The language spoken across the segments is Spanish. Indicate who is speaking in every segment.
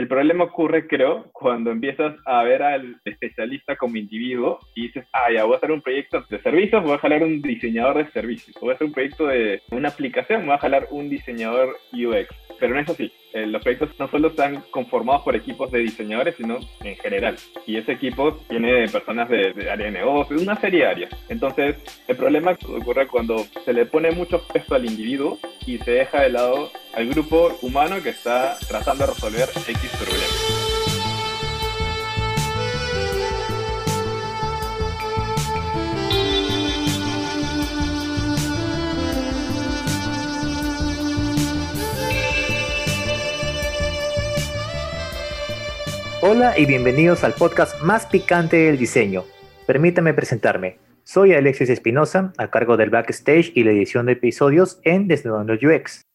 Speaker 1: El problema ocurre, creo, cuando empiezas a ver al especialista como individuo y dices, ah, ya voy a hacer un proyecto de servicios, voy a jalar un diseñador de servicios, voy a hacer un proyecto de una aplicación, voy a jalar un diseñador UX. Pero no es así. Eh, los proyectos no solo están conformados por equipos de diseñadores, sino en general. Y ese equipo tiene personas de, de área de una serie de áreas. Entonces, el problema ocurre cuando se le pone mucho peso al individuo y se deja de lado al grupo humano que está tratando de resolver X problemas.
Speaker 2: Hola y bienvenidos al podcast más picante del diseño. Permítame presentarme. Soy Alexis Espinosa, a cargo del backstage y la edición de episodios en Desnudando UX.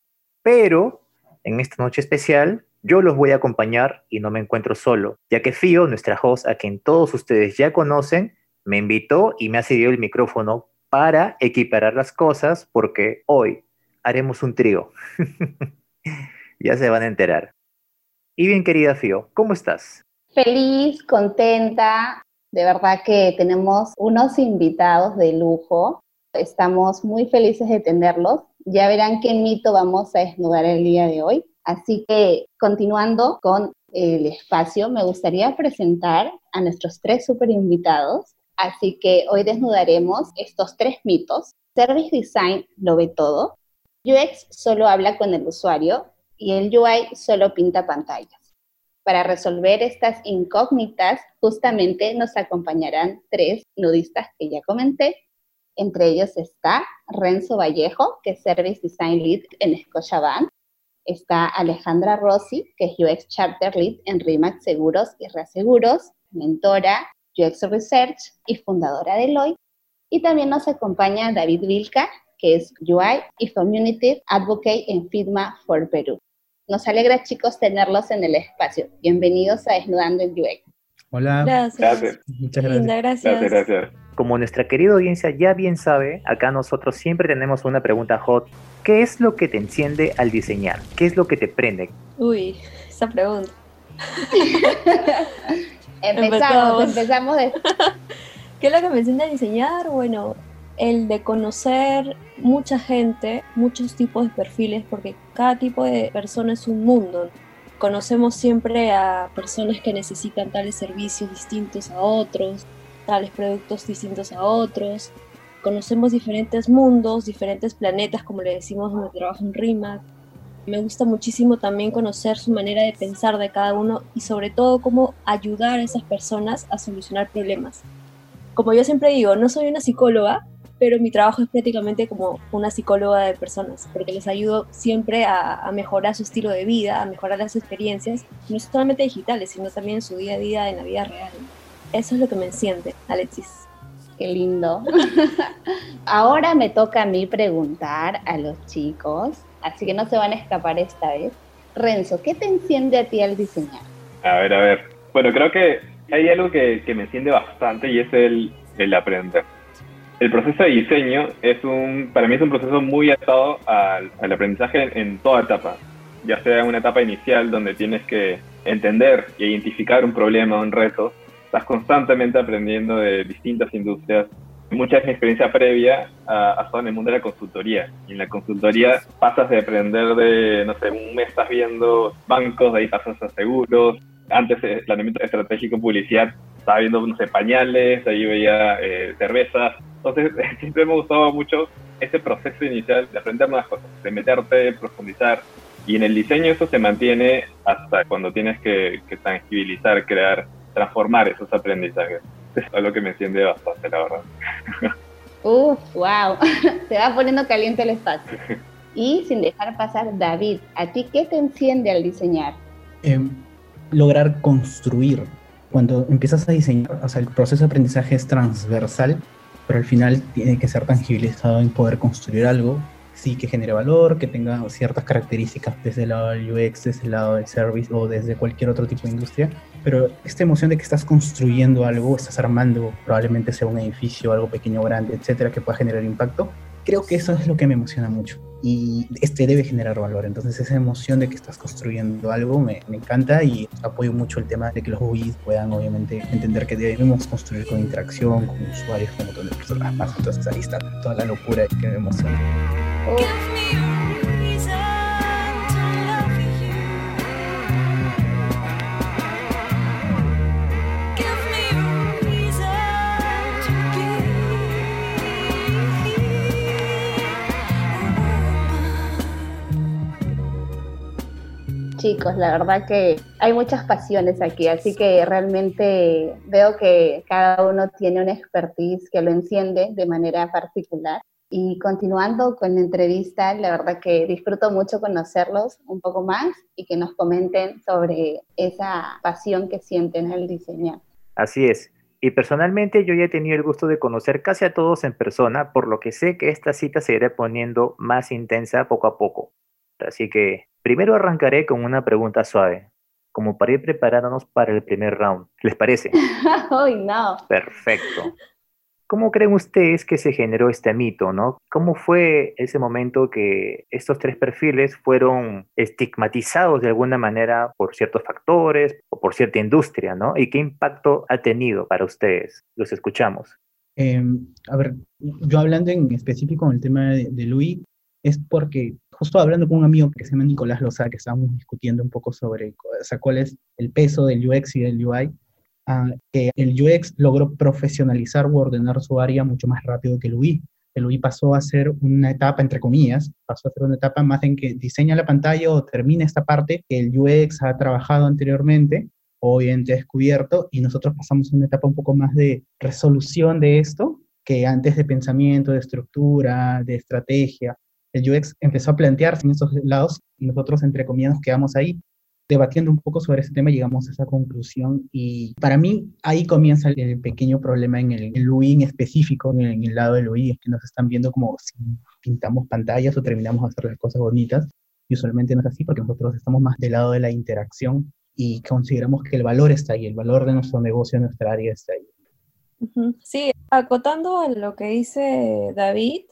Speaker 2: Pero, en esta noche especial, yo los voy a acompañar y no me encuentro solo, ya que Fío, nuestra host, a quien todos ustedes ya conocen, me invitó y me ha cedido el micrófono para equiparar las cosas porque hoy haremos un trío. ya se van a enterar. Y bien, querida Fío, ¿cómo estás?
Speaker 3: Feliz, contenta. De verdad que tenemos unos invitados de lujo. Estamos muy felices de tenerlos. Ya verán qué mito vamos a desnudar el día de hoy. Así que continuando con el espacio, me gustaría presentar a nuestros tres super invitados. Así que hoy desnudaremos estos tres mitos. Service Design lo ve todo. UX solo habla con el usuario y el UI solo pinta pantallas. Para resolver estas incógnitas, justamente nos acompañarán tres nudistas que ya comenté. Entre ellos está Renzo Vallejo, que es Service Design Lead en Scotiabank. Está Alejandra Rossi, que es UX Charter Lead en RIMAX Seguros y Reaseguros, mentora, UX Research y fundadora de Lloyd. Y también nos acompaña David Vilca, que es UI y Community Advocate en FIDMA for Perú. Nos alegra, chicos, tenerlos en el espacio. Bienvenidos a Desnudando en UX.
Speaker 4: Hola.
Speaker 5: Gracias.
Speaker 4: Muchas gracias.
Speaker 5: gracias.
Speaker 1: Gracias, gracias.
Speaker 2: Como nuestra querida audiencia ya bien sabe, acá nosotros siempre tenemos una pregunta hot. ¿Qué es lo que te enciende al diseñar? ¿Qué es lo que te prende?
Speaker 5: Uy, esa pregunta.
Speaker 3: empezamos,
Speaker 5: Empezamos.
Speaker 3: de...
Speaker 5: ¿Qué es lo que me enciende a diseñar? Bueno, el de conocer mucha gente, muchos tipos de perfiles, porque cada tipo de persona es un mundo. Conocemos siempre a personas que necesitan tales servicios distintos a otros, tales productos distintos a otros. Conocemos diferentes mundos, diferentes planetas, como le decimos donde trabaja en RIMAC. Me gusta muchísimo también conocer su manera de pensar de cada uno y sobre todo cómo ayudar a esas personas a solucionar problemas. Como yo siempre digo, no soy una psicóloga, pero mi trabajo es prácticamente como una psicóloga de personas, porque les ayudo siempre a, mejorar su estilo de vida, a mejorar las experiencias, no solamente digitales, sino también en su día a día, en la vida real. Eso es lo que me enciende, Alexis.
Speaker 3: Qué lindo. Ahora me toca a mí preguntar a los chicos, así que no se van a escapar esta vez. Renzo, ¿qué te enciende a ti al diseñar?
Speaker 1: A ver, a ver. Bueno, creo que hay algo que, que me enciende bastante y es el, el aprender. El proceso de diseño es un, para mí es un proceso muy atado al, al aprendizaje en, en, toda etapa, ya sea una etapa inicial donde tienes que entender y identificar un problema, un reto, estás constantemente aprendiendo de distintas industrias. Mucha es mi experiencia previa ha estado en el mundo de la consultoría. Y en la consultoría pasas de aprender de, no sé, un mes estás viendo bancos, de ahí pasas a seguros. Antes, el planeamiento estratégico publicidad, estaba viendo, no sé, pañales, de ahí veía eh, cervezas. Entonces, siempre me gustaba mucho ese proceso inicial de aprender nuevas cosas, de meterte, profundizar. Y en el diseño eso se mantiene hasta cuando tienes que, que tangibilizar, crear, transformar esos aprendizajes. Eso es lo que me enciende bastante, la verdad.
Speaker 3: Uf, wow. Se va poniendo caliente el espacio. Y sin dejar pasar, David, ¿a ti qué te enciende al diseñar?
Speaker 4: Eh, lograr construir. Cuando empiezas a diseñar, o sea, el proceso de aprendizaje es transversal, pero al final tiene que ser tangibilizado en poder construir algo, sí que genere valor, que tenga ciertas características desde el lado del UX, desde el lado del service o desde cualquier otro tipo de industria. Pero esta emoción de que estás construyendo algo, estás armando, probablemente sea un edificio, algo pequeño grande, etcétera, que pueda generar impacto, creo que eso es lo que me emociona mucho y este debe generar valor. Entonces esa emoción de que estás construyendo algo me, me encanta y apoyo mucho el tema de que los UIs puedan obviamente entender que debemos construir con interacción, con usuarios, con otras personas más. Entonces ahí está toda la locura que me emociona.
Speaker 3: Chicos, la verdad que hay muchas pasiones aquí, así que realmente veo que cada uno tiene una expertise que lo enciende de manera particular. Y continuando con la entrevista, la verdad que disfruto mucho conocerlos un poco más y que nos comenten sobre esa pasión que sienten al diseñar.
Speaker 2: Así es. Y personalmente yo ya he tenido el gusto de conocer casi a todos en persona, por lo que sé que esta cita se irá poniendo más intensa poco a poco. Así que primero arrancaré con una pregunta suave, como para ir preparándonos para el primer round. ¿Les parece?
Speaker 3: ¡Ay, no!
Speaker 2: Perfecto. ¿Cómo creen ustedes que se generó este mito, no? ¿Cómo fue ese momento que estos tres perfiles fueron estigmatizados de alguna manera por ciertos factores o por cierta industria, no? ¿Y qué impacto ha tenido para ustedes? Los escuchamos.
Speaker 4: Em, a ver, yo hablando en específico en el tema de, de Luis, es porque justo hablando con un amigo que se llama Nicolás Loza, que estábamos discutiendo un poco sobre cuál es el peso del UX y del UI, que el UX logró profesionalizar o ordenar su área mucho más rápido que el UI. El UI pasó a ser una etapa, entre comillas, pasó a ser una etapa más en que diseña la pantalla o termina esta parte que el UX ha trabajado anteriormente o bien descubierto, y nosotros pasamos a una etapa un poco más de resolución de esto, que antes de pensamiento, de estructura, de estrategia, el UX empezó a plantearse en esos lados y nosotros, entre comillas, nos quedamos ahí debatiendo un poco sobre ese tema, llegamos a esa conclusión y para mí ahí comienza el, pequeño problema en el, el UI en específico, en el, lado del UI, es que nos están viendo como si pintamos pantallas o terminamos de hacer las cosas bonitas y usualmente no es así porque nosotros estamos más del lado de la interacción y consideramos que el valor está ahí, el valor de nuestro negocio, nuestra área está ahí.
Speaker 5: Sí, acotando a lo que dice David,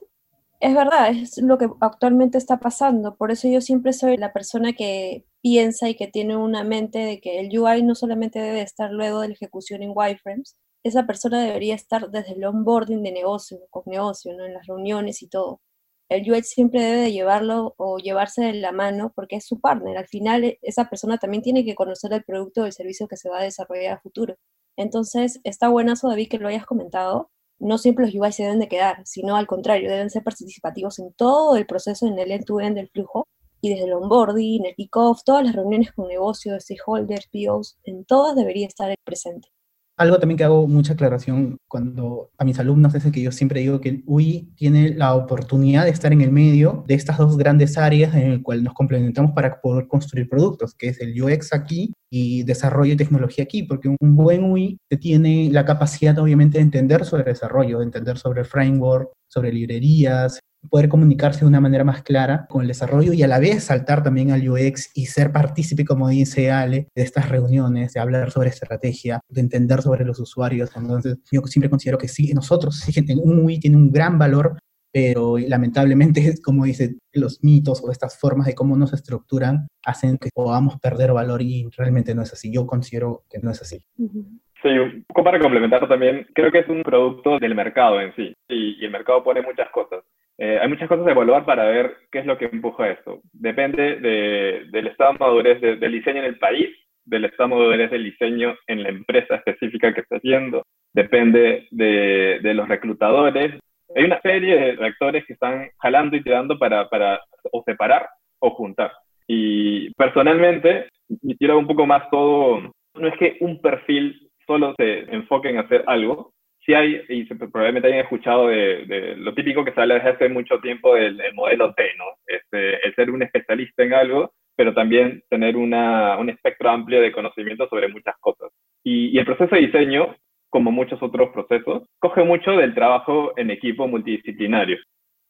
Speaker 5: es verdad, es lo que actualmente está pasando. Por eso yo siempre soy la persona que piensa y que tiene una mente de que el UI no solamente debe estar luego de la ejecución en wireframes, esa persona debería estar desde el onboarding de negocio, con negocio, en las reuniones y todo. El UX siempre debe de llevarlo o llevarse de la mano porque es su partner. Al final, e, esa persona también tiene que conocer el producto o el servicio que se va a desarrollar a futuro. Entonces, está buenazo, David, que lo hayas comentado, no siempre los UI se deben de quedar, sino al contrario, deben ser participativos en todo el proceso, en el end-to-end del flujo, y desde el onboarding, el kick-off, todas las reuniones con negocios, stakeholders, POs, en todas debería estar presente.
Speaker 4: Algo también que hago mucha aclaración cuando a mis alumnos es que yo siempre digo que el UI tiene la oportunidad de estar en el medio de estas dos grandes áreas en el cual nos complementamos para poder construir productos, que es el UX aquí y desarrollo y tecnología aquí, porque un buen UI tiene la capacidad obviamente de entender sobre desarrollo, de entender sobre framework, sobre librerías, poder comunicarse de una manera más clara con el desarrollo y a la vez saltar también al UX y ser partícipe, como dice Ale, de estas reuniones, de hablar sobre estrategia, de entender sobre los usuarios. Entonces, yo siempre considero que sí, nosotros, sí, un UI tiene un gran valor, pero lamentablemente, como dice, los mitos o estas formas de cómo nos estructuran hacen que podamos perder valor y realmente no es así. Yo considero que no es así.
Speaker 1: Sí, un poco para complementar también, creo que es un producto del mercado en sí, y, y el mercado pone muchas cosas. Eh, hay muchas cosas a evaluar para ver qué es lo que empuja esto. Depende del estado de madurez del diseño en el país, del estado de madurez del diseño en la empresa específica que está haciendo, depende de, de los reclutadores. Hay una serie de actores que están jalando y tirando para, para o separar o juntar. Y personalmente, quiero un poco más todo, no es que un perfil solo se enfoque en hacer algo, sí hay, y probablemente hayan escuchado de, lo típico que sale desde hace mucho tiempo del, modelo T, ¿no? Este, el ser un especialista en algo, pero también tener una, un espectro amplio de conocimiento sobre muchas cosas. Y, y el proceso de diseño, como muchos otros procesos, coge mucho del trabajo en equipo multidisciplinario.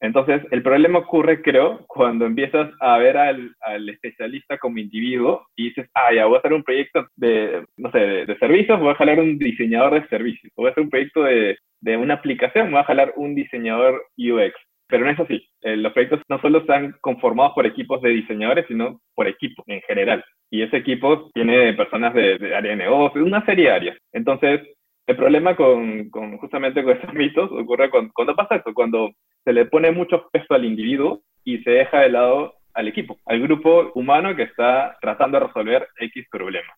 Speaker 1: Entonces, el problema ocurre, creo, cuando empiezas a ver al, al, especialista como individuo y dices, ah, ya voy a hacer un proyecto de, no sé, de, servicios, voy a jalar un diseñador de servicios, voy a hacer un proyecto de, de una aplicación, voy a jalar un diseñador UX. Pero no es así. Eh, los proyectos no solo están conformados por equipos de diseñadores, sino por equipos en general. Y ese equipo tiene personas de, de área de negocio, una serie de áreas. Entonces, el problema con, con justamente con esos mitos ocurre cuando, cuando pasa eso, cuando se le pone mucho peso al individuo y se deja de lado al equipo, al grupo humano que está tratando de resolver X problema.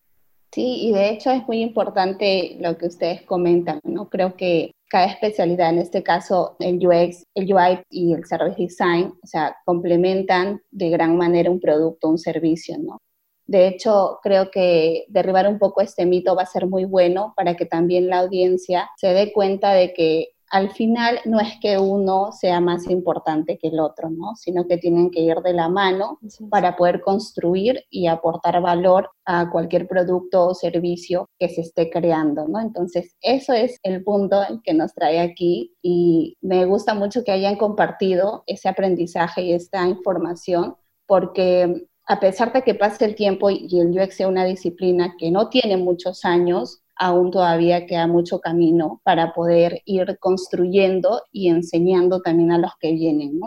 Speaker 3: Sí, y de hecho es muy importante lo que ustedes comentan, ¿no? Creo que cada especialidad, en este caso el UX, el UI y el Service Design, o sea, complementan de gran manera un producto, un servicio, ¿no? De hecho, creo que derribar un poco este mito va a ser muy bueno para que también la audiencia se dé cuenta de que al final no es que uno sea más importante que el otro, ¿no? Sino que tienen que ir de la mano para poder construir y aportar valor a cualquier producto o servicio que se esté creando, ¿no? Entonces, eso es el punto que nos trae aquí y me gusta mucho que hayan compartido ese aprendizaje y esta información porque a pesar de que pase el tiempo y el UX sea una disciplina que no tiene muchos años, aún todavía queda mucho camino para poder ir construyendo y enseñando también a los que vienen.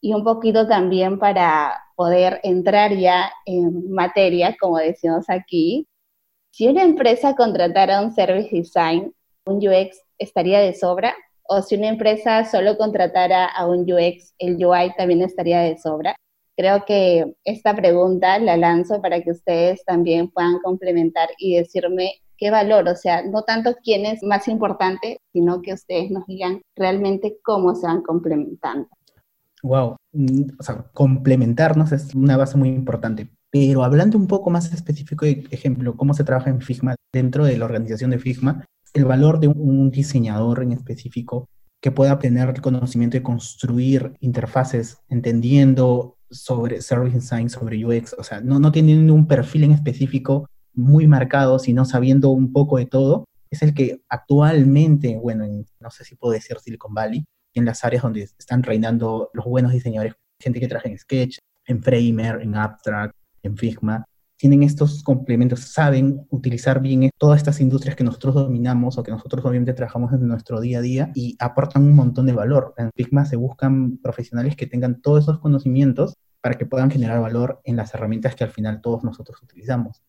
Speaker 3: Y un poquito también para poder entrar ya en materia, como decimos aquí, si una empresa contratara un service design, un UX estaría de sobra, o si una empresa solo contratara a un UX, el UI también estaría de sobra. Creo que esta pregunta la lanzo para que ustedes también puedan complementar y decirme qué valor, o sea, no tanto quién es más importante, sino que ustedes nos digan realmente cómo se van complementando.
Speaker 4: Wow, mm, o sea, complementarnos es una base muy importante. Pero hablando un poco más específico, de ejemplo, cómo se trabaja en Figma dentro de la organización de Figma, el valor de un diseñador en específico que pueda tener el conocimiento de construir interfaces entendiendo sobre service design, sobre UX, o sea, no, no teniendo un perfil en específico muy marcado, sino sabiendo un poco de todo, es el que actualmente, bueno, no sé si puedo decir Silicon Valley, en las áreas donde están reinando los buenos diseñadores, gente que trabaja en Sketch, en Framer, en Abstract, en Figma, tienen estos complementos, saben utilizar bien todas estas industrias que nosotros dominamos o que nosotros obviamente trabajamos en nuestro día a día y aportan un montón de valor. En Figma se buscan profesionales que tengan todos esos conocimientos para que puedan generar valor en las herramientas que al final todos nosotros utilizamos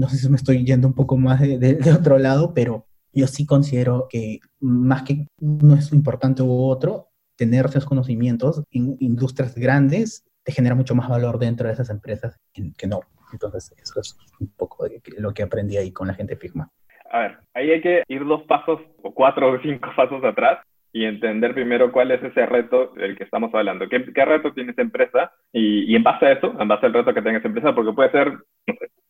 Speaker 4: no sé si me estoy yendo un poco más de, otro lado, pero yo sí considero que más que no es importante u otro, tener esos conocimientos en industrias grandes te genera mucho más valor dentro de esas empresas que no. Entonces, eso es un poco de lo que aprendí ahí con la gente Figma.
Speaker 1: A ver, ahí hay que ir dos pasos o cuatro o cinco pasos atrás y entender primero cuál es ese reto del que estamos hablando. ¿Qué, qué reto tiene esa empresa? Y, y, en base a eso, en base al reto que tenga esa empresa, porque puede ser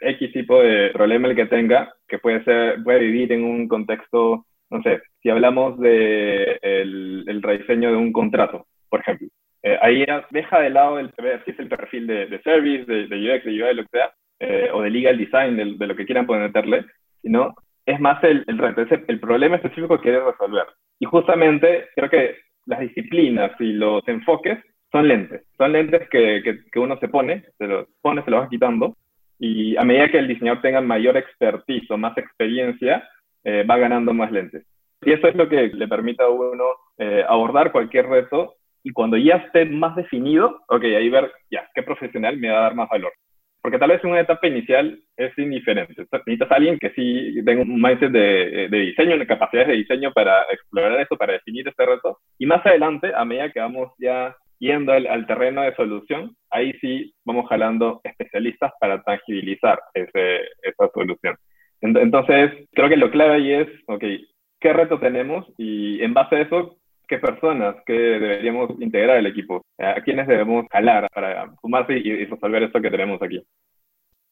Speaker 1: X tipo de problema el que tenga, que puede, ser, puede vivir en un contexto, no sé, si hablamos de el, el rediseño de un contrato, por ejemplo. Eh, ahí deja de lado el, si es el perfil de, de service, de, de, UX, de UI, lo que sea, eh, o de legal design, de, de, lo que quieran ponerle, sino es más el, el reto, es el, problema específico que quieres resolver. Y justamente creo que las disciplinas y los enfoques son lentes, son lentes que, que, que uno se pone, se los pone, se los va quitando, y a medida que el diseñador tenga mayor expertise o más experiencia, eh, va ganando más lentes. Y eso es lo que le permite a uno eh, abordar cualquier reto y cuando ya esté más definido, ok, ahí ver, ya, qué profesional me va a dar más valor. Porque tal vez una etapa inicial es indiferente. Necesitas a alguien que sí tenga un mindset de, de diseño, de capacidades de diseño para explorar eso, para definir este reto. Y más adelante, a medida que vamos ya yendo al, terreno de solución, ahí sí vamos jalando especialistas para tangibilizar ese, esa solución. Entonces, creo que lo clave ahí es, ok, ¿qué reto tenemos? Y en base a eso, ¿qué personas que deberíamos integrar al equipo? ¿A quiénes debemos jalar para sumarse y, y resolver esto que tenemos aquí?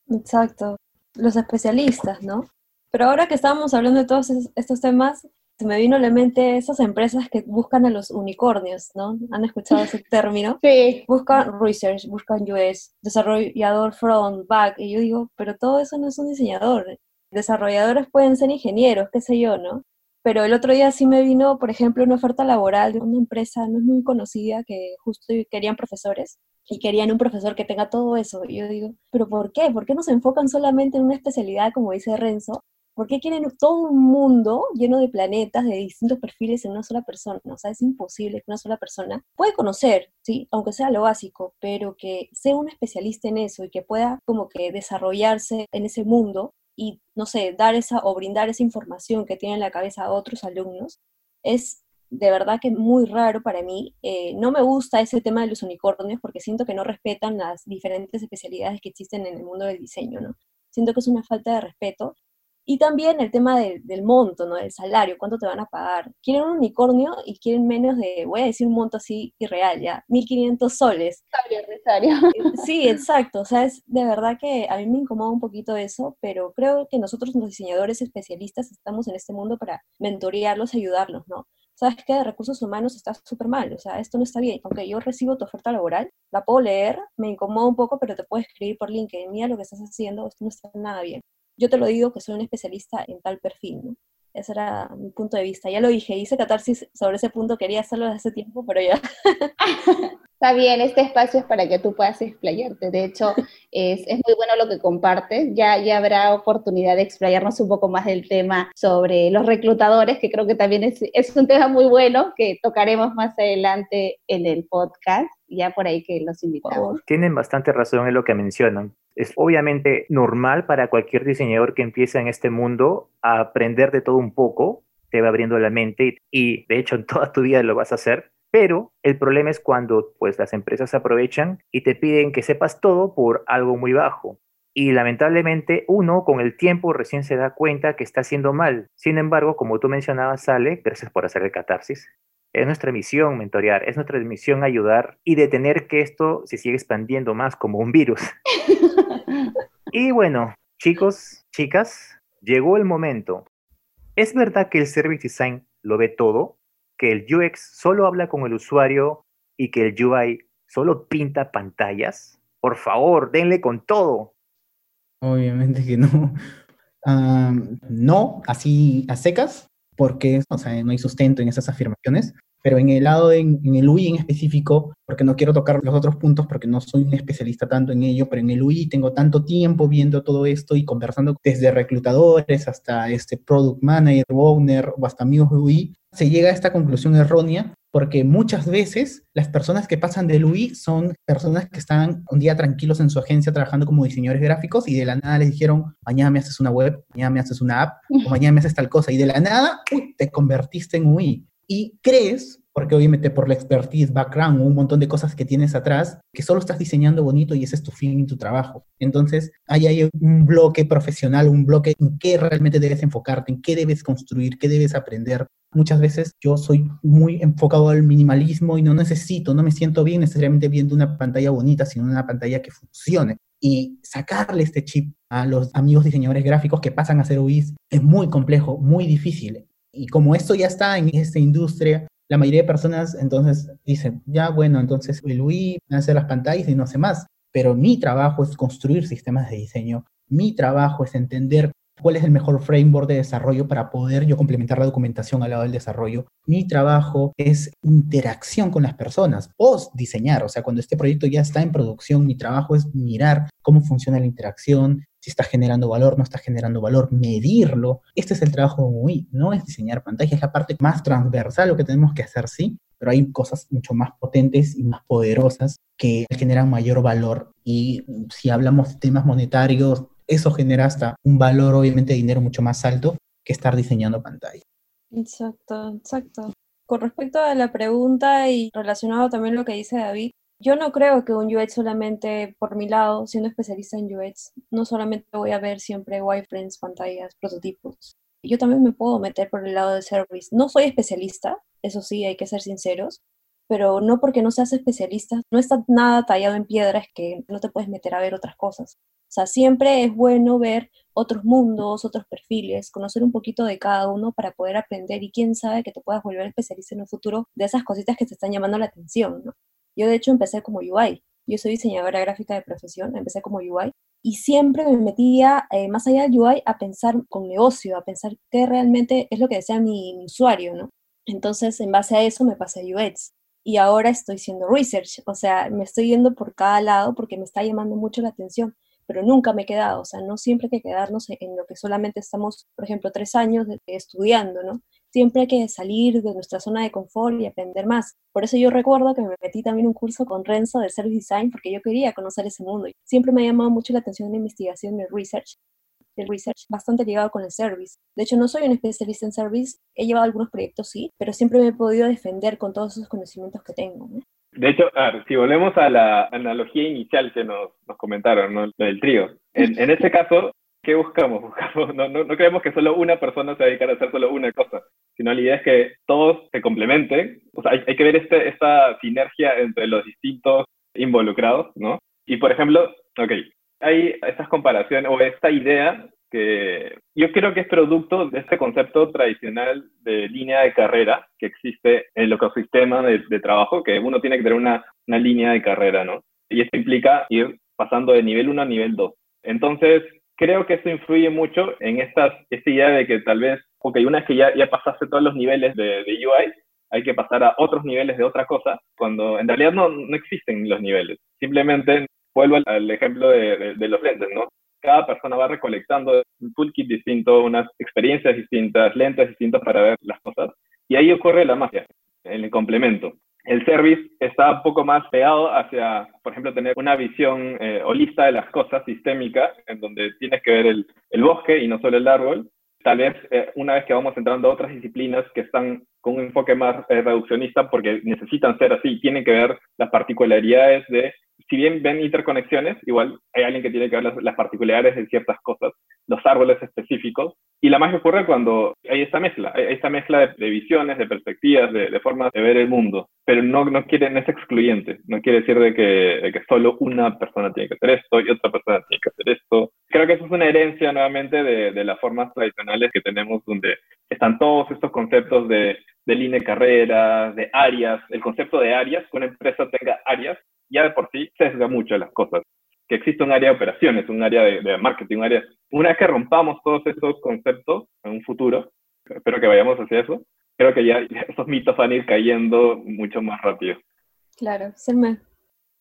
Speaker 5: Exacto, los especialistas, ¿no? Pero ahora que estábamos hablando de todos estos temas, se me vino a la mente esas empresas que buscan a los unicornios, ¿no? ¿Han escuchado ese término?
Speaker 3: Sí.
Speaker 5: Buscan research, buscan US, desarrollador front, back, y yo digo, pero todo eso no es un diseñador. Desarrolladores pueden ser ingenieros, qué sé yo, ¿no? Pero el otro día sí me vino, por ejemplo, una oferta laboral de una empresa no muy conocida que justo querían profesores y querían un profesor que tenga todo eso. Y yo digo, ¿pero por qué? ¿Por qué no se enfocan solamente en una especialidad, como dice Renzo, ¿Por qué quieren todo un mundo lleno de planetas de distintos perfiles en una sola persona? O sea, es imposible que una sola persona puede conocer, ¿sí? Aunque sea lo básico, pero que sea un especialista en eso y que pueda como que desarrollarse en ese mundo y, no sé, dar esa o brindar esa información que tiene en la cabeza a otros alumnos, es de verdad que muy raro para mí. Eh, no me gusta ese tema de los unicornios porque siento que no respetan las diferentes especialidades que existen en el mundo del diseño, ¿no? Siento que es una falta de respeto y también el tema del monto, ¿no? Del salario, cuánto te van a pagar. Quieren un unicornio y quieren menos de, voy a decir un monto así irreal, ya, 1500 soles. Sí, exacto. O sea, es de verdad que a mí me incomoda un poquito eso, pero creo que nosotros, los diseñadores especialistas, estamos en este mundo para mentorearlos, ayudarlos, ¿no? sabes que de recursos humanos está súper mal, o sea, esto no está bien. Aunque yo recibo tu oferta laboral, la puedo leer, me incomoda un poco, pero te puedo escribir por LinkedIn, mira lo que estás haciendo, esto no está nada bien yo te lo digo que soy un especialista en tal perfil, ¿no? Ese era mi punto de vista. Ya lo dije, hice catarsis sobre ese punto, quería hacerlo desde hace tiempo, pero ya.
Speaker 3: Está bien, este espacio es para que tú puedas explayarte. De hecho, es, es, muy bueno lo que compartes. Ya, ya habrá oportunidad de explayarnos un poco más del tema sobre los reclutadores, que creo que también es, es un tema muy bueno que tocaremos más adelante en el podcast. Ya por ahí que los invitamos.
Speaker 2: Tienen bastante razón en lo que mencionan. Es obviamente normal para cualquier diseñador que empiece en este mundo a aprender de todo un poco, te va abriendo la mente y, de hecho en toda tu vida lo vas a hacer, pero el problema es cuando pues las empresas aprovechan y te piden que sepas todo por algo muy bajo. Y lamentablemente uno con el tiempo recién se da cuenta que está haciendo mal. Sin embargo, como tú mencionabas, Sale, gracias por hacer el catarsis. Es nuestra misión mentorear, es nuestra misión ayudar y detener que esto se siga expandiendo más como un virus. y bueno, chicos, chicas, llegó el momento. ¿Es verdad que el Service Design lo ve todo? ¿Que el UX solo habla con el usuario y que el UI solo pinta pantallas? Por favor, denle con todo.
Speaker 4: Obviamente que no. no, así a secas, porque no hay sustento en esas afirmaciones. Pero en el lado, en, en, el UI en específico, porque no quiero tocar los otros puntos porque no soy un especialista tanto en ello, pero en el UI tengo tanto tiempo viendo todo esto y conversando desde reclutadores hasta este product manager, owner o hasta amigos de UI, se llega a esta conclusión errónea porque muchas veces las personas que pasan del UI son personas que están un día tranquilos en su agencia trabajando como diseñadores gráficos y de la nada les dijeron, mañana me haces una web, mañana me haces una app, o mañana me haces tal cosa, y de la nada te convertiste en UI y crees, porque obviamente por la expertise, background, un montón de cosas que tienes atrás, que solo estás diseñando bonito y ese es tu fin y tu trabajo. Entonces, ahí hay un bloque profesional, un bloque en qué realmente debes enfocarte, en qué debes construir, qué debes aprender. Muchas veces yo soy muy enfocado al minimalismo y no necesito, no me siento bien necesariamente viendo una pantalla bonita, sino una pantalla que funcione. Y sacarle este chip a los amigos diseñadores gráficos que pasan a ser UIs es muy complejo, muy difícil. Y como esto ya está en esta industria, la mayoría de personas entonces dicen, ya bueno, entonces el UI hace las pantallas y no hace más. Pero mi trabajo es construir sistemas de diseño. Mi trabajo es entender cuál es el mejor framework de desarrollo para poder yo complementar la documentación al lado del desarrollo. Mi trabajo es interacción con las personas, post diseñar, o sea, cuando este proyecto ya está en producción, mi trabajo es mirar cómo funciona la interacción, si está generando valor, no está generando valor, medirlo. Este es el trabajo de UI, no es diseñar pantallas, es la parte más transversal lo que tenemos que hacer, sí, pero hay cosas mucho más potentes y más poderosas que generan mayor valor. Y si hablamos de temas monetarios, eso genera hasta un valor, obviamente, de dinero mucho más alto que estar diseñando pantalla.
Speaker 5: Exacto, exacto. Con respecto a la pregunta y relacionado también a lo que dice David, yo no creo que un UX solamente, por mi lado, siendo especialista en UX, no solamente voy a ver siempre wireframes, pantallas, prototipos. Yo también me puedo meter por el lado de service. No soy especialista, eso sí, hay que ser sinceros, pero no porque no seas especialista, no está nada tallado en piedra, es que no te puedes meter a ver otras cosas. O sea, siempre es bueno ver otros mundos, otros perfiles, conocer un poquito de cada uno para poder aprender y quién sabe que te puedas volver especialista en un futuro de esas cositas que te están llamando la atención, ¿no? Yo de hecho empecé como UI, yo soy diseñadora gráfica de profesión, empecé como UI y siempre me metía eh, más allá del UI a pensar con negocio, a pensar qué realmente es lo que desea mi, mi usuario, ¿no? Entonces, en base a eso me pasé a UX y ahora estoy haciendo research, o sea, me estoy yendo por cada lado porque me está llamando mucho la atención pero nunca me he quedado, o sea, no siempre hay que quedarnos en lo que solamente estamos, por ejemplo, tres años estudiando, ¿no? Siempre hay que salir de nuestra zona de confort y aprender más. Por eso yo recuerdo que me metí también un curso con Renzo de Service Design porque yo quería conocer ese mundo. Siempre me ha llamado mucho la atención la investigación de research el research bastante ligado con el service. De hecho, no soy un especialista en service, he llevado algunos proyectos, sí, pero siempre me he podido defender con todos esos conocimientos que tengo.
Speaker 1: De hecho, si volvemos a la analogía inicial que nos, nos comentaron, ¿no? del trío, en, en este caso, ¿qué buscamos? buscamos no, no, no, creemos que solo una persona se dedique a hacer solo una cosa, sino la idea es que todos se complementen. O sea, hay, hay que ver este, esta sinergia entre los distintos involucrados, ¿no? Y por ejemplo, ok, hay estas comparaciones o esta idea que yo creo que es producto de este concepto tradicional de línea de carrera que existe en el ecosistema de, trabajo, que uno tiene que tener una, una, línea de carrera, ¿no? Y esto implica ir pasando de nivel 1 a nivel 2. Entonces, creo que eso influye mucho en estas, esta idea de que tal vez, ok, una vez que ya, ya pasaste todos los niveles de, de UI, hay que pasar a otros niveles de otra cosa, cuando en realidad no, no existen los niveles. Simplemente vuelvo al, ejemplo de, los lentes, ¿no? Cada persona va recolectando un toolkit distinto, unas experiencias distintas, lentes distintas para ver las cosas. Y ahí ocurre la magia, el complemento. El service está un poco más pegado hacia, por ejemplo, tener una visión eh, holista de las cosas, sistémica, en donde tienes que ver el, bosque y no solo el árbol. Tal vez eh, una vez que vamos entrando a otras disciplinas que están con un enfoque más eh, reduccionista porque necesitan ser así, tienen que ver las particularidades de si bien ven interconexiones, igual hay alguien que tiene que ver las, particularidades de ciertas cosas, los árboles específicos, y la magia ocurre cuando hay esta mezcla, hay esta mezcla de, visiones, de perspectivas, de, formas de ver el mundo, pero no, no, quiere, no es excluyente, no quiere decir de que, que, solo una persona tiene que hacer esto y otra persona tiene que hacer esto. Creo que eso es una herencia nuevamente de, de las formas tradicionales que tenemos donde están todos estos conceptos de, de línea de carrera, de áreas, el concepto de áreas, que una empresa tenga áreas, ya de por sí sesga mucho las cosas. Que existe un área de operaciones, un área de, marketing, un área... Una vez que rompamos todos esos conceptos en un futuro, espero que vayamos hacia eso, creo que ya, esos mitos van a ir cayendo mucho más rápido.
Speaker 5: Claro, Selma.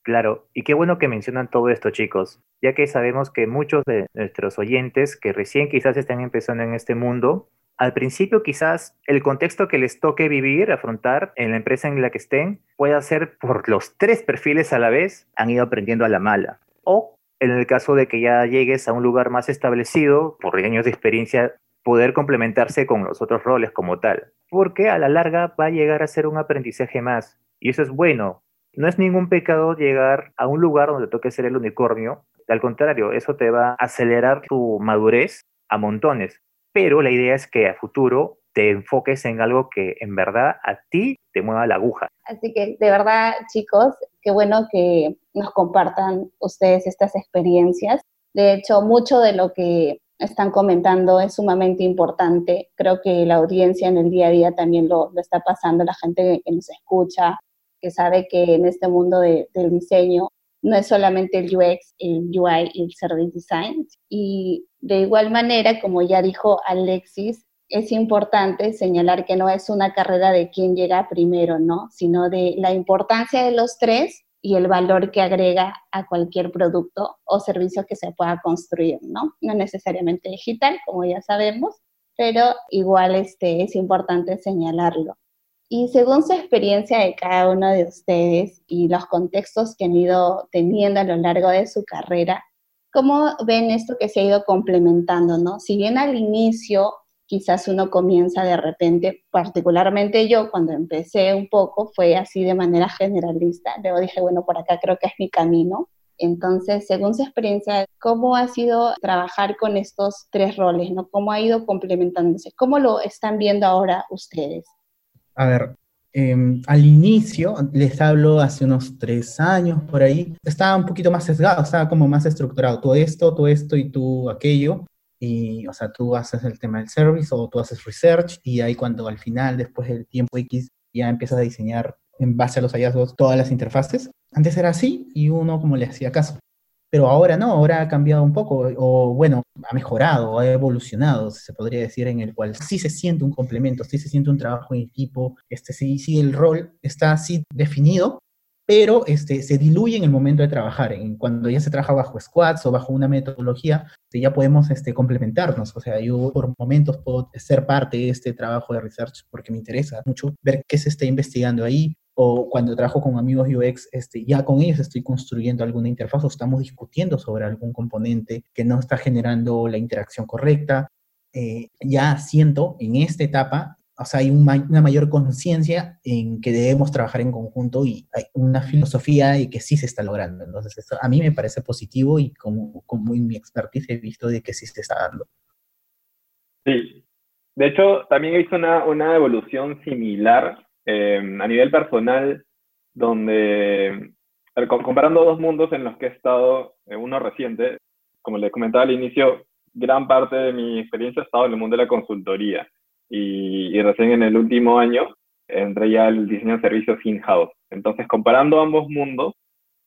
Speaker 2: Claro, y qué bueno que mencionan todo esto, chicos, ya que sabemos que muchos de nuestros oyentes que recién quizás están empezando en este mundo al principio quizás el contexto que les toque vivir, afrontar en la empresa en la que estén, pueda ser por los tres perfiles a la vez, han ido aprendiendo a la mala. O en el caso de que ya llegues a un lugar más establecido, por años de experiencia, poder complementarse con los otros roles como tal. Porque a la larga va a llegar a ser un aprendizaje más. Y eso es bueno. No es ningún pecado llegar a un lugar donde toque ser el unicornio. Al contrario, eso te va a acelerar tu madurez a montones pero la idea es que a futuro te enfoques en algo que en verdad a ti te mueva la aguja.
Speaker 3: Así que de verdad, chicos, qué bueno que nos compartan ustedes estas experiencias. De hecho, mucho de lo que están comentando es sumamente importante. Creo que la audiencia en el día a día también lo, está pasando, la gente que nos escucha, que sabe que en este mundo del diseño no es solamente el UX, el UI y el Service Design. Y de igual manera, como ya dijo Alexis, es importante señalar que no es una carrera de quién llega primero, ¿no? Sino de la importancia de los tres y el valor que agrega a cualquier producto o servicio que se pueda construir, ¿no? No necesariamente digital, como ya sabemos, pero igual este, es importante señalarlo. Y según su experiencia de cada uno de ustedes y los contextos que han ido teniendo a lo largo de su carrera, ¿cómo ven esto que se ha ido complementando? ¿no? Si bien al inicio quizás uno comienza de repente, particularmente yo cuando empecé un poco fue así de manera generalista, luego dije, bueno, por acá creo que es mi camino. Entonces, según su experiencia, ¿cómo ha sido trabajar con estos tres roles? ¿no? ¿Cómo ha ido complementándose? ¿Cómo lo están viendo ahora ustedes?
Speaker 4: A ver, em, al inicio, les hablo hace unos tres años por ahí, estaba un poquito más sesgado, estaba como más estructurado, tú esto, tú esto y tú aquello. Y, o sea, tú haces el tema del service o tú haces research y ahí cuando al final, después del tiempo X, ya empiezas a diseñar en base a los hallazgos todas las interfaces. Antes era así y uno como le hacía caso. Pero ahora no, ahora ha cambiado un poco, o bueno, ha mejorado, ha evolucionado, se podría decir, en el cual sí se siente un complemento, sí se siente un trabajo en equipo, este, sí, sí el rol está así definido, pero este, se diluye en el momento de trabajar. En, cuando ya se trabaja bajo squads o bajo una metodología, este, ya podemos este, complementarnos. O sea, yo por momentos puedo ser parte de este trabajo de research porque me interesa mucho ver qué se está investigando ahí. O cuando trabajo con amigos UX, este, ya con ellos estoy construyendo alguna interfaz o estamos discutiendo sobre algún componente que no está generando la interacción correcta. Eh, ya siento en esta etapa o sea, hay una mayor conciencia en que debemos trabajar en conjunto y hay una filosofía y que sí se está logrando. Entonces, esto a mí me parece positivo y como, como en mi expertise he visto de que sí se está dando.
Speaker 1: Sí. De hecho, también he visto una, una evolución similar eh, a nivel personal, donde, comparando dos mundos en los que he estado, eh, uno reciente, como les comentaba al inicio, gran parte de mi experiencia ha estado en el mundo de la consultoría y, recién en el último año entré ya al diseño de servicios in-house. Entonces, comparando ambos mundos,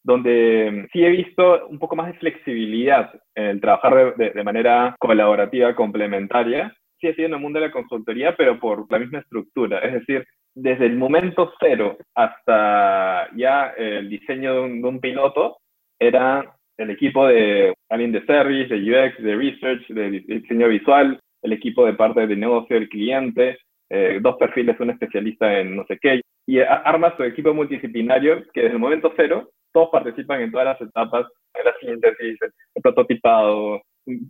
Speaker 1: donde sí he visto un poco más de flexibilidad en el trabajar de, de, manera colaborativa, complementaria, sí ha sido en el mundo de la consultoría, pero por la misma estructura. Es decir, desde el momento cero hasta ya el diseño de un, de un piloto, era el equipo de alguien de service, de UX, de research, de diseño visual, el equipo de parte de negocio, el cliente, eh, dos perfiles, un especialista en no sé qué, y armas tu equipo multidisciplinario que desde el momento cero todos participan en todas las etapas, en la síntesis, el prototipado,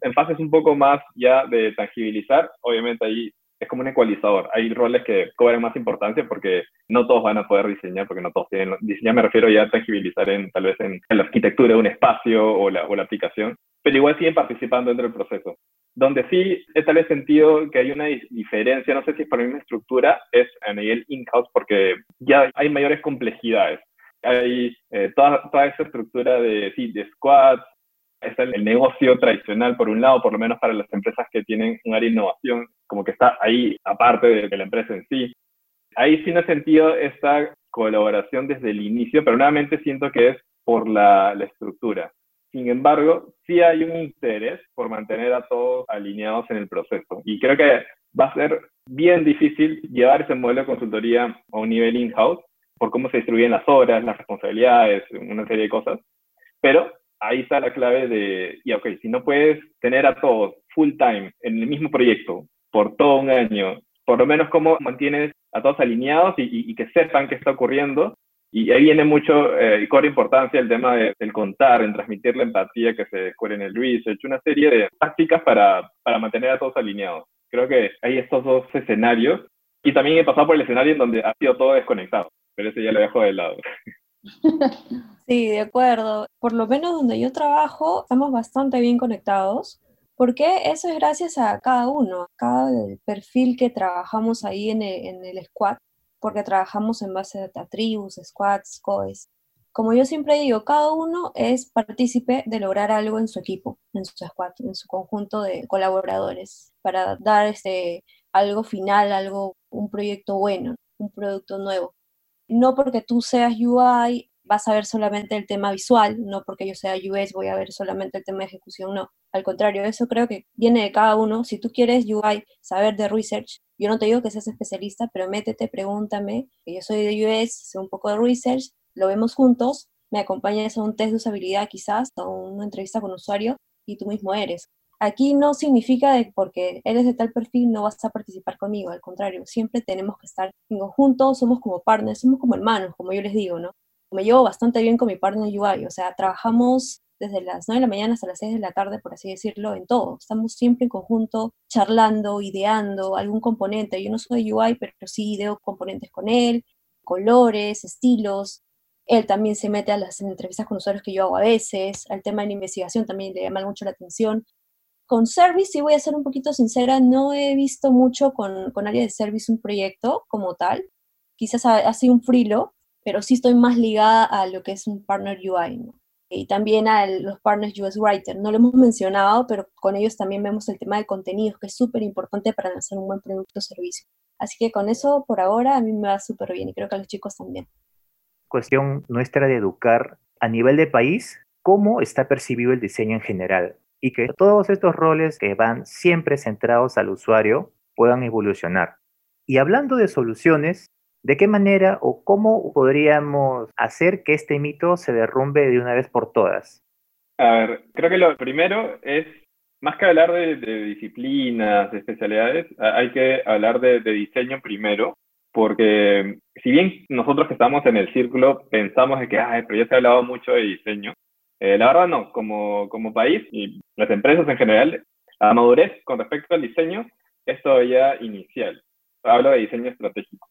Speaker 1: en fases un poco más ya de tangibilizar, obviamente ahí es como un ecualizador. Hay roles que cobran más importancia porque no todos van a poder diseñar, porque no todos tienen. Diseñar me refiero ya a tangibilizar en, tal vez en, la arquitectura de un espacio o la, o la aplicación, pero igual siguen participando dentro del proceso. Donde sí he tal vez sentido que hay una diferencia, no sé si es la misma estructura, es a nivel in-house, porque ya hay mayores complejidades. Hay eh, toda, toda esa estructura de, sí, de squads, está el negocio tradicional por un lado, por lo menos para las empresas que tienen un área de innovación, como que está ahí aparte de, la empresa en sí. Ahí sí no he sentido esta colaboración desde el inicio, pero nuevamente siento que es por la, la estructura. Sin embargo, sí hay un interés por mantener a todos alineados en el proceso. Y creo que va a ser bien difícil llevar ese modelo de consultoría a un nivel in-house por cómo se distribuyen las horas, las responsabilidades, una serie de cosas. Pero ahí está la clave de, y ok, si no puedes tener a todos full time en el mismo proyecto por todo un año, por lo menos cómo mantienes a todos alineados y, que sepan qué está ocurriendo. Y ahí viene mucho, eh, y con importancia el tema del contar, en transmitir la empatía que se descubre en el research, una serie de tácticas para, para mantener a todos alineados. Creo que hay estos dos escenarios. Y también he pasado por el escenario en donde ha sido todo desconectado, pero ese ya lo dejo de lado.
Speaker 5: Sí, de acuerdo. Por lo menos donde yo trabajo, estamos bastante bien conectados, porque eso es gracias a cada uno, a cada perfil que trabajamos ahí en el, squad, porque trabajamos en base a tribus, squads, coes. Como yo siempre digo, cada uno es partícipe de lograr algo en su equipo, en su squad, en su conjunto de colaboradores, para dar este, algo final, algo, un proyecto bueno, un producto nuevo. No porque tú seas UI vas a ver solamente el tema visual, no porque yo sea US voy a ver solamente el tema de ejecución, no. Al contrario, eso creo que viene de cada uno. Si tú quieres UI, saber de research, yo no te digo que seas especialista, pero métete, pregúntame, que yo soy de US, sé un poco de research, lo vemos juntos, me acompañas a un test de usabilidad quizás, a una entrevista con usuario, y tú mismo eres. Aquí no significa de porque eres de tal perfil no vas a participar conmigo, al contrario, siempre tenemos que estar en conjunto, somos como partners, somos como hermanos, como yo les digo, ¿no? me llevo bastante bien con mi partner UI, o sea, trabajamos desde las 9 de la mañana hasta las 6 de la tarde, por así decirlo, en todo. Estamos siempre en conjunto, charlando, ideando algún componente. Yo no soy UI, pero sí ideo componentes con él, colores, estilos. Él también se mete a las entrevistas con usuarios que yo hago a veces. Al tema de la investigación también le llama mucho la atención. Con Service, sí voy a ser un poquito sincera, no he visto mucho con, con área de Service un proyecto como tal. Quizás ha, sido un frilo, pero sí estoy más ligada a lo que es un partner UI, Y también a los partners US Writer. No lo hemos mencionado, pero con ellos también vemos el tema de contenidos, que es súper importante para lanzar un buen producto o servicio. Así que con eso, por ahora, a mí me va súper bien y creo que a los chicos también.
Speaker 2: Cuestión nuestra de educar a nivel de país, cómo está percibido el diseño en general y que todos estos roles que van siempre centrados al usuario puedan evolucionar. Y hablando de soluciones, ¿De qué manera o cómo podríamos hacer que este mito se derrumbe de una vez por todas?
Speaker 1: A ver, creo que lo primero es, más que hablar de, disciplinas, de especialidades, hay que hablar de, diseño primero, porque si bien nosotros que estamos en el círculo pensamos de que, ay, pero ya se ha hablado mucho de diseño, eh, la verdad no, como, como país y las empresas en general, la madurez con respecto al diseño es todavía inicial. Hablo de diseño estratégico.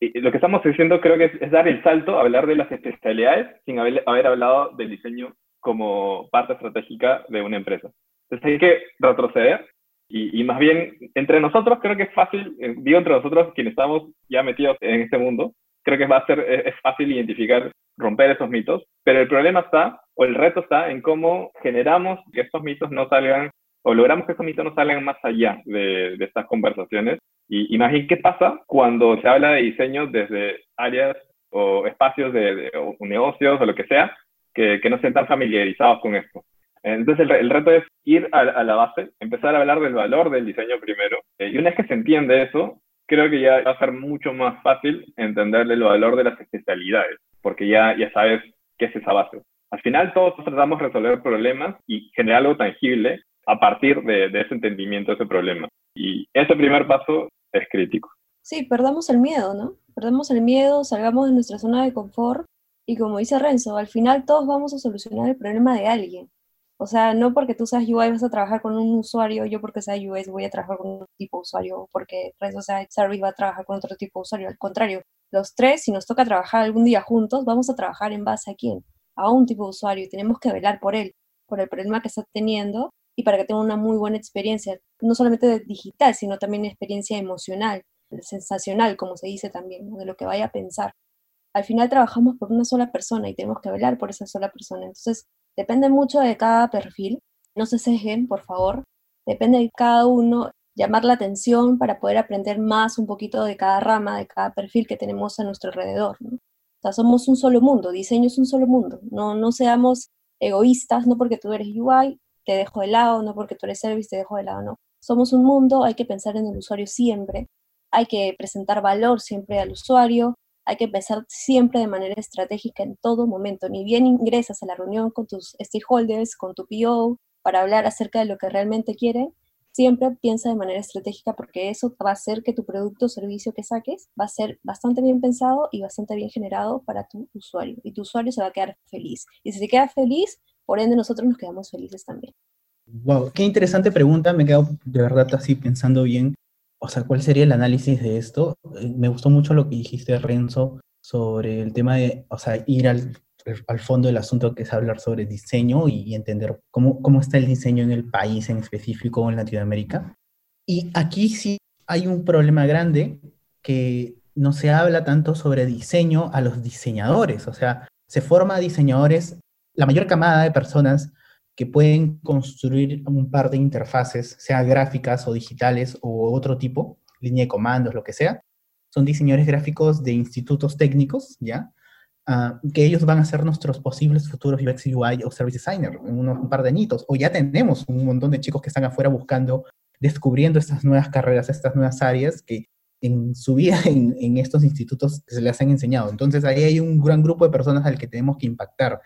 Speaker 1: Y lo que estamos diciendo creo que es, dar el salto a hablar de las especialidades sin haber, haber hablado del diseño como parte estratégica de una empresa. Entonces hay que retroceder y, y, más bien entre nosotros creo que es fácil, eh, digo entre nosotros quienes estamos ya metidos en este mundo, creo que va a ser, es, fácil identificar, romper esos mitos, pero el problema está, o el reto está en cómo generamos que estos mitos no salgan, o logramos que estos mitos no salgan más allá de, estas conversaciones. Y imagín qué pasa cuando se habla de diseño desde áreas o espacios de, de o negocios o lo que sea, que, no estén tan familiarizados con esto. Entonces el, reto es ir a, la base, empezar a hablar del valor del diseño primero. Eh, y una vez que se entiende eso, creo que ya va a ser mucho más fácil entenderle el valor de las especialidades, porque ya, ya sabes qué es esa base. Al final todos tratamos de resolver problemas y generar algo tangible a partir de, de ese entendimiento de ese problema. Y ese primer paso es crítico.
Speaker 5: Sí, perdamos el miedo, ¿no? Perdamos el miedo, salgamos de nuestra zona de confort y como dice Renzo, al final todos vamos a solucionar el problema de alguien. O sea, no porque tú seas UI vas a trabajar con un usuario, yo porque sea UI voy a trabajar con un tipo de usuario, porque Renzo sea Service va a trabajar con otro tipo de usuario. Al contrario, los tres, si nos toca trabajar algún día juntos, vamos a trabajar en base a quién? A un tipo de usuario y tenemos que velar por él, por el problema que está teniendo y para que tenga una muy buena experiencia, no solamente digital, sino también experiencia emocional, sensacional, como se dice también, de lo que vaya a pensar al final trabajamos por una sola persona y tenemos que velar por esa sola persona. Entonces, depende mucho de cada perfil. No se sesguen, por favor. Depende de cada uno llamar la atención para poder aprender más un poquito de cada rama, de cada perfil que tenemos a nuestro alrededor. O sea, somos un solo mundo, diseño es un solo mundo. No, no seamos egoístas, no porque tú eres UI, te dejo de lado, no porque tú eres service, te dejo de lado, no. Somos un mundo, hay que pensar en el usuario siempre, hay que presentar valor siempre al usuario, hay que pensar siempre de manera estratégica en todo momento. Ni bien ingresas a la reunión con tus stakeholders, con tu PO, para hablar acerca de lo que realmente quiere, siempre piensa de manera estratégica porque eso va a hacer que tu producto o servicio que saques va a ser bastante bien pensado y bastante bien generado para tu usuario. Y tu usuario se va a quedar feliz. Y si se queda feliz, por ende nosotros nos quedamos felices también.
Speaker 4: Wow, qué interesante pregunta. Me he quedado de verdad así pensando bien o sea, ¿cuál sería el análisis de esto? Eh, me gustó mucho lo que dijiste, Renzo, sobre el tema de, o sea, ir al, al fondo del asunto que es hablar sobre diseño y entender cómo, cómo está el diseño en el país en específico, en Latinoamérica. Y aquí sí hay un problema grande que no se habla tanto sobre diseño a los diseñadores, o sea, se forma diseñadores, la mayor camada de personas que pueden construir un par de interfaces, sea gráficas o digitales o otro tipo, línea de comandos, lo que sea. Son diseñadores gráficos de institutos técnicos, ¿ya? Ah, que ellos van a ser nuestros posibles futuros UX UI o Service Designer en unos, un par de añitos. O ya tenemos un montón de chicos que están afuera buscando, descubriendo estas nuevas carreras, estas nuevas áreas que en su vida en, en estos institutos se les han enseñado. Entonces ahí hay un gran grupo de personas al que tenemos que impactar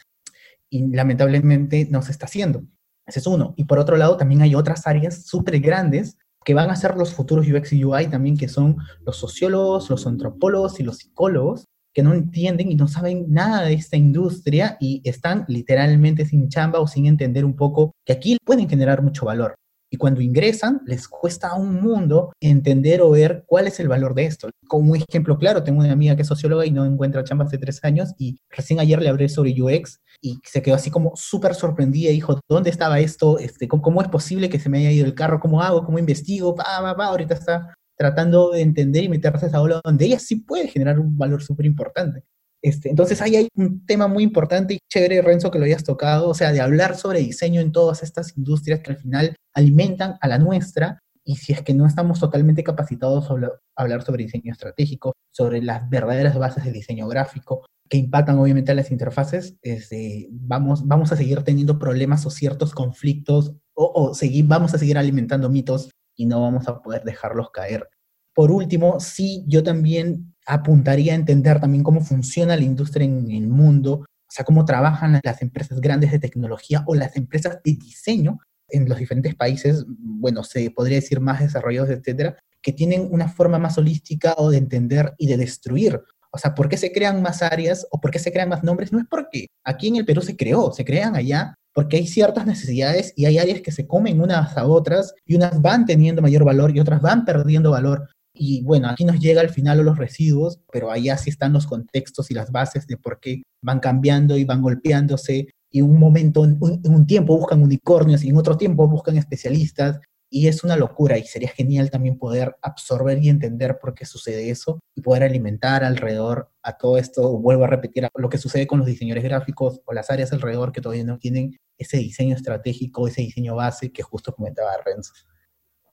Speaker 4: y lamentablemente no se está haciendo. Ese es uno. Y por otro lado, también hay otras áreas súper grandes que van a ser los futuros UX y UI también, que son los sociólogos, los antropólogos y los psicólogos, que no entienden y no saben nada de esta industria y están literalmente sin chamba o sin entender un poco que aquí pueden generar mucho valor. Y cuando ingresan, les cuesta un mundo entender o ver cuál es el valor de esto. Como un ejemplo claro, tengo una amiga que es socióloga y no encuentra chamba hace tres años y recién ayer le hablé sobre UX y se quedó así como súper sorprendida dijo, ¿dónde estaba esto? Este, ¿cómo, es posible que se me haya ido el carro? ¿Cómo hago? ¿Cómo investigo? Pa, pa, pa. Ahorita está tratando de entender y meterse a esa ola donde ella sí puede generar un valor súper importante. Este, entonces ahí hay un tema muy importante y chévere, Renzo, que lo hayas tocado, o sea, de hablar sobre diseño en todas estas industrias que al final alimentan a la nuestra y si es que no estamos totalmente capacitados a hablar sobre diseño estratégico, sobre las verdaderas bases del diseño gráfico, que impactan obviamente a las interfaces, este, vamos, vamos a seguir teniendo problemas o ciertos conflictos o, o seguir, vamos a seguir alimentando mitos y no vamos a poder dejarlos caer. por último, sí, yo también apuntaría a entender también cómo funciona la industria en el mundo, o sea, cómo trabajan las empresas grandes de tecnología o las empresas de diseño en los diferentes países, bueno, se podría decir más desarrollados, etcétera, que tienen una forma más holística o de entender y de destruir. O sea, ¿por qué se crean más áreas o por qué se crean más nombres? No es porque aquí en el Perú se creó, se crean allá porque hay ciertas necesidades y hay áreas que se comen unas a otras y unas van teniendo mayor valor y otras van perdiendo valor. Y bueno, aquí nos llega al final los residuos, pero allá sí están los contextos y las bases de por qué van cambiando y van golpeándose. Y un momento, en un, tiempo buscan unicornios y en otro tiempo buscan especialistas. Y es una locura y sería genial también poder absorber y entender por qué sucede eso y poder alimentar alrededor a todo esto. Vuelvo a repetir lo que sucede con los diseñadores gráficos o las áreas alrededor que todavía no tienen ese diseño estratégico, ese diseño base que justo comentaba Renzo.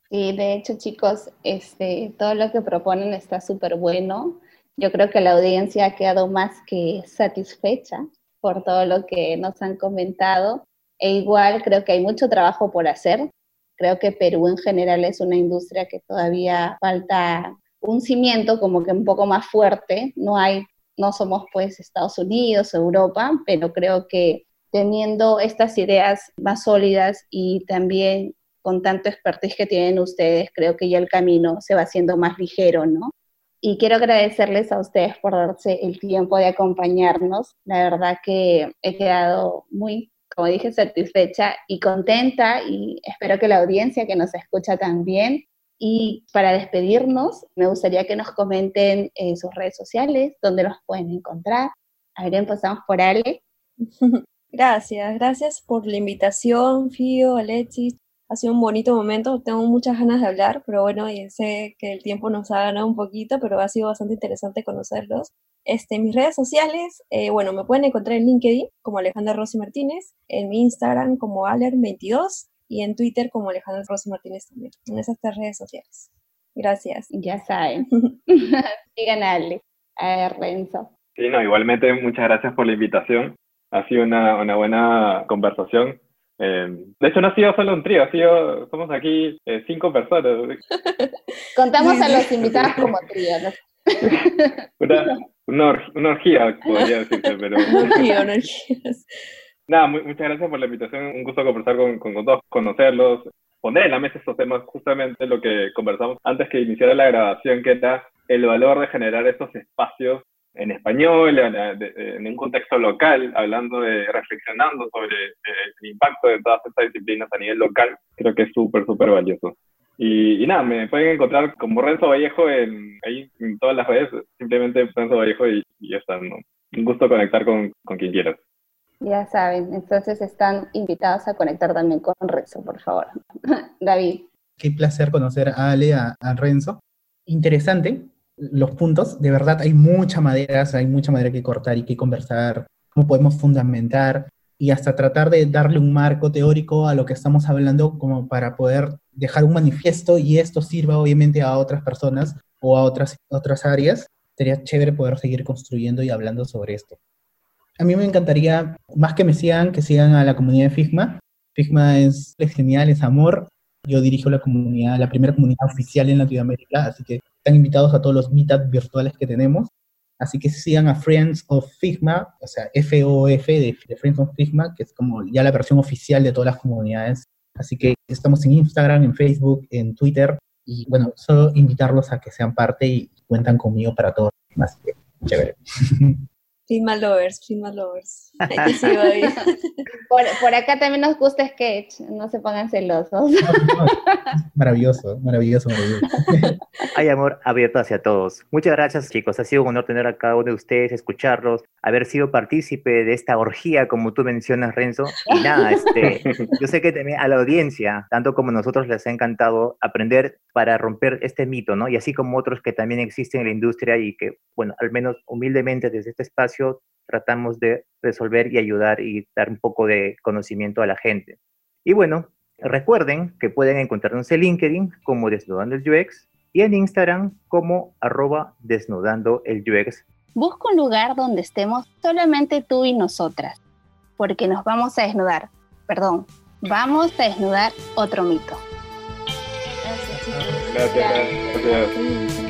Speaker 3: Sí, de hecho, chicos, este, todo lo que proponen está súper bueno. Yo creo que la audiencia ha quedado más que satisfecha por todo lo que nos han comentado. E igual creo que hay mucho trabajo por hacer. Creo que Perú en general es una industria que todavía falta un cimiento como que un poco más fuerte. No hay, no somos pues Estados Unidos, Europa, pero creo que teniendo estas ideas más sólidas y también con tanto expertise que tienen ustedes, creo que ya el camino se va haciendo más ligero, ¿no? Y quiero agradecerles a ustedes por darse el tiempo de acompañarnos. La verdad que he quedado muy, como dije, satisfecha y contenta y espero que la audiencia que nos escucha también. Y para despedirnos, me gustaría que nos comenten en sus redes sociales, dónde los pueden encontrar. A ver, empezamos por Ale.
Speaker 5: Gracias, gracias por la invitación, Fío, Alexis, ha sido un bonito momento. Tengo muchas ganas de hablar, pero bueno, sé que el tiempo nos ha ganado un poquito, pero ha sido bastante interesante conocerlos. Este, mis redes sociales, eh, bueno, me pueden encontrar en LinkedIn como Alejandra Rossi Martínez, en mi Instagram como Aler22 y en Twitter como Alejandra Rossi Martínez también, en esas tres redes sociales. Gracias.
Speaker 3: Ya saben. Sigan a Ale, a Renzo.
Speaker 1: Sí, no, igualmente muchas gracias por la invitación. Ha sido una, una buena conversación eh, de hecho, no ha sido solo un trío, ha sido, somos aquí eh, cinco personas.
Speaker 3: Contamos a los invitados como trío.
Speaker 1: una, una, orgía, podría decirse, pero...
Speaker 5: Orgía.
Speaker 1: Nada, muchas gracias por la invitación, un gusto conversar con, con, con, todos, conocerlos, poner en la mesa estos temas, justamente lo que conversamos antes que iniciara la grabación, que era el valor de generar estos espacios en español, en, un contexto local, hablando de, reflexionando sobre eh, el impacto de todas estas disciplinas a nivel local, creo que es súper, súper valioso. Y, nada, me pueden encontrar como Renzo Vallejo en, ahí en todas las redes, simplemente Renzo Vallejo y, ya está. Un gusto conectar con, con quien quieras.
Speaker 3: Ya saben, entonces están invitados a conectar también con Renzo, por favor. David.
Speaker 4: Qué placer conocer a Ale, a, a Renzo. Interesante, los puntos. De verdad hay mucha madera, hay mucha madera que cortar y que conversar, cómo podemos fundamentar y hasta tratar de darle un marco teórico a lo que estamos hablando como para poder dejar un manifiesto y esto sirva obviamente a otras personas o a otras, otras áreas. Sería chévere poder seguir construyendo y hablando sobre esto. A mí me encantaría, más que me sigan, que sigan a la comunidad de Figma. Figma es genial, es amor. Yo dirijo la comunidad, la primera comunidad oficial en Latinoamérica, así que están invitados a todos los meetups virtuales que tenemos. Así que sigan a Friends of Figma, o sea, FOF de, Friends of Figma, que es como ya la versión oficial de todas las comunidades. Así que estamos en Instagram, en Facebook, en Twitter. Y bueno, solo invitarlos a que sean parte y cuentan conmigo para todo. Así que, chévere.
Speaker 5: Filma Lovers, Filma Lovers.
Speaker 3: por, por, acá también nos gusta Sketch, no se pongan celosos.
Speaker 4: maravilloso, maravilloso, maravilloso.
Speaker 2: Hay amor abierto hacia todos. Muchas gracias, chicos. Ha sido un honor tener a cada uno de ustedes, escucharlos, haber sido partícipe de esta orgía, como tú mencionas, Renzo. Y nada, este, yo sé que también a la audiencia, tanto como nosotros, les ha encantado aprender para romper este mito, ¿no? Y así como otros que también existen en la industria y que, bueno, al menos humildemente desde este espacio, tratamos de resolver y ayudar y dar un poco de conocimiento a la gente. Y bueno, recuerden que pueden encontrarnos en LinkedIn como Desnudando el UX y en Instagram como arroba desnudando el UX.
Speaker 3: Busca un lugar donde estemos solamente tú y nosotras, porque nos vamos a desnudar, perdón, vamos a desnudar otro mito. Gracias,
Speaker 1: Gracias. Gracias.
Speaker 5: Cuídense.